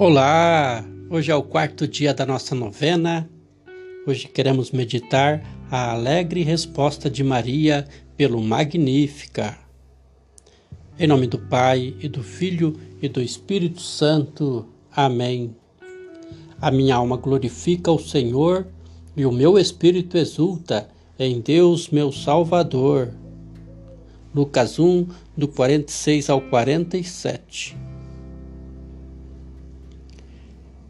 Olá! Hoje é o quarto dia da nossa novena. Hoje queremos meditar a alegre resposta de Maria pelo Magnífica. Em nome do Pai, e do Filho e do Espírito Santo. Amém. A minha alma glorifica o Senhor e o meu espírito exulta em Deus, meu Salvador. Lucas 1, do 46 ao 47.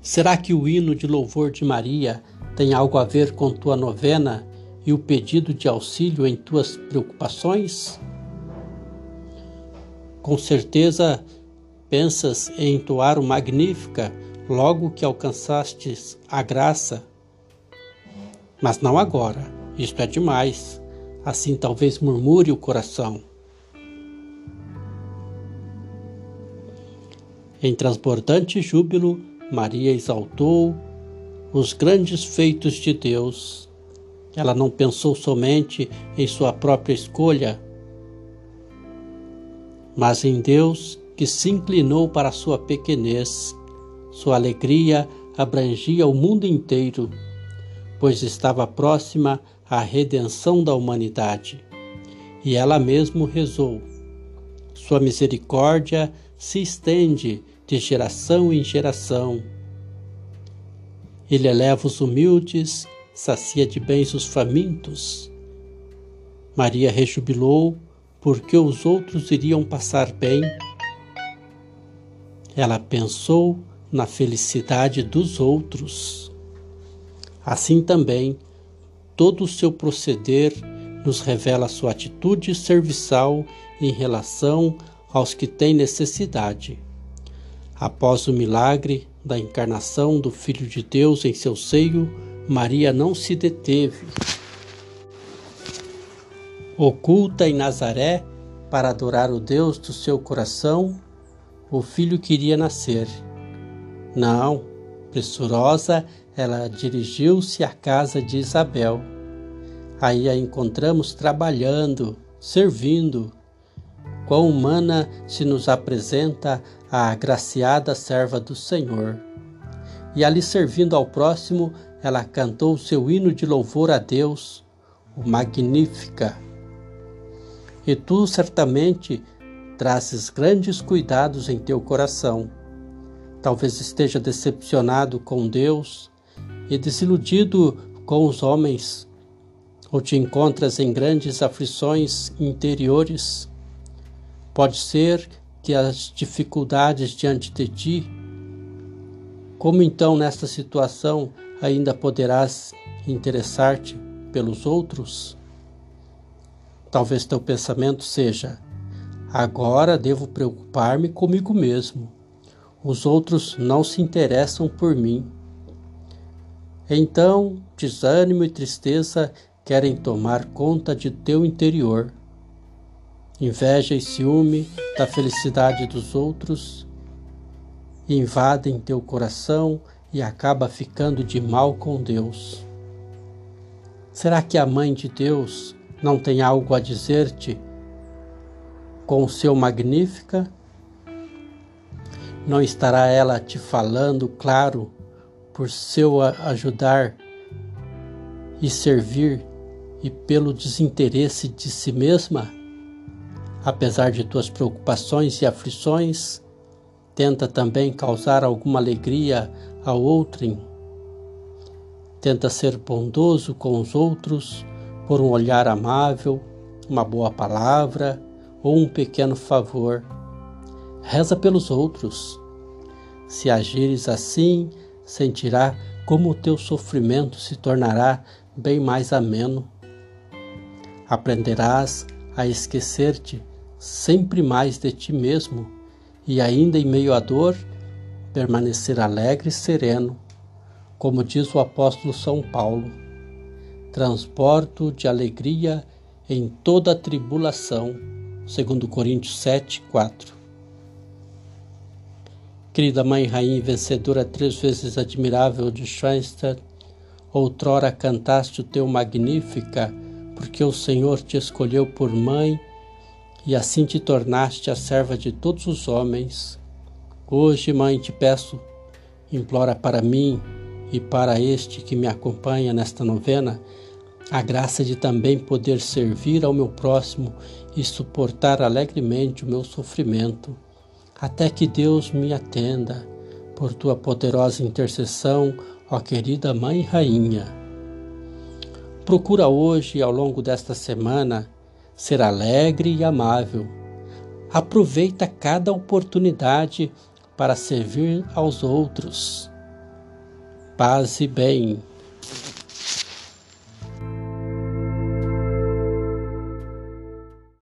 Será que o hino de louvor de Maria tem algo a ver com tua novena e o pedido de auxílio em tuas preocupações? Com certeza pensas em entoar o Magnífica logo que alcançastes a graça. Mas não agora, isto é demais. Assim talvez murmure o coração. Em transbordante júbilo, Maria exaltou os grandes feitos de Deus. Ela não pensou somente em sua própria escolha, mas em Deus que se inclinou para sua pequenez. Sua alegria abrangia o mundo inteiro, pois estava próxima à redenção da humanidade. E ela mesmo rezou: Sua misericórdia se estende de geração em geração. Ele eleva os humildes, sacia de bens os famintos. Maria rejubilou porque os outros iriam passar bem. Ela pensou na felicidade dos outros. Assim também, todo o seu proceder nos revela sua atitude serviçal em relação aos que têm necessidade. Após o milagre da encarnação do Filho de Deus em seu seio, Maria não se deteve. Oculta em Nazaré para adorar o Deus do seu coração, o filho queria nascer. Não, pressurosa, ela dirigiu-se à casa de Isabel. Aí a encontramos trabalhando, servindo, quão humana se nos apresenta a agraciada serva do Senhor. E ali servindo ao próximo, ela cantou seu hino de louvor a Deus, o Magnífica. E tu certamente trazes grandes cuidados em teu coração. Talvez esteja decepcionado com Deus e desiludido com os homens, ou te encontras em grandes aflições interiores Pode ser que as dificuldades diante de ti, como então nesta situação ainda poderás interessar-te pelos outros? Talvez teu pensamento seja: agora devo preocupar-me comigo mesmo. Os outros não se interessam por mim. Então, desânimo e tristeza querem tomar conta de teu interior. Inveja e ciúme da felicidade dos outros invadem teu coração e acaba ficando de mal com Deus. Será que a mãe de Deus não tem algo a dizer-te com o seu magnífica? Não estará ela te falando claro por seu ajudar e servir e pelo desinteresse de si mesma? Apesar de tuas preocupações e aflições, tenta também causar alguma alegria ao outrem. Tenta ser bondoso com os outros por um olhar amável, uma boa palavra ou um pequeno favor. Reza pelos outros. Se agires assim, sentirá como o teu sofrimento se tornará bem mais ameno. Aprenderás a esquecer-te sempre mais de ti mesmo e ainda em meio à dor permanecer alegre e sereno, como diz o apóstolo São Paulo. Transporto de alegria em toda a tribulação, segundo Coríntios 7, 4. Querida Mãe Rainha vencedora três vezes admirável de Schoenstatt, outrora cantaste o teu Magnífica, porque o Senhor te escolheu por mãe e assim te tornaste a serva de todos os homens. Hoje, Mãe, te peço implora para mim e para este que me acompanha nesta novena a graça de também poder servir ao meu próximo e suportar alegremente o meu sofrimento, até que Deus me atenda, por tua poderosa intercessão, ó querida Mãe Rainha. Procura hoje, ao longo desta semana, ser alegre e amável. Aproveita cada oportunidade para servir aos outros. Paz e bem.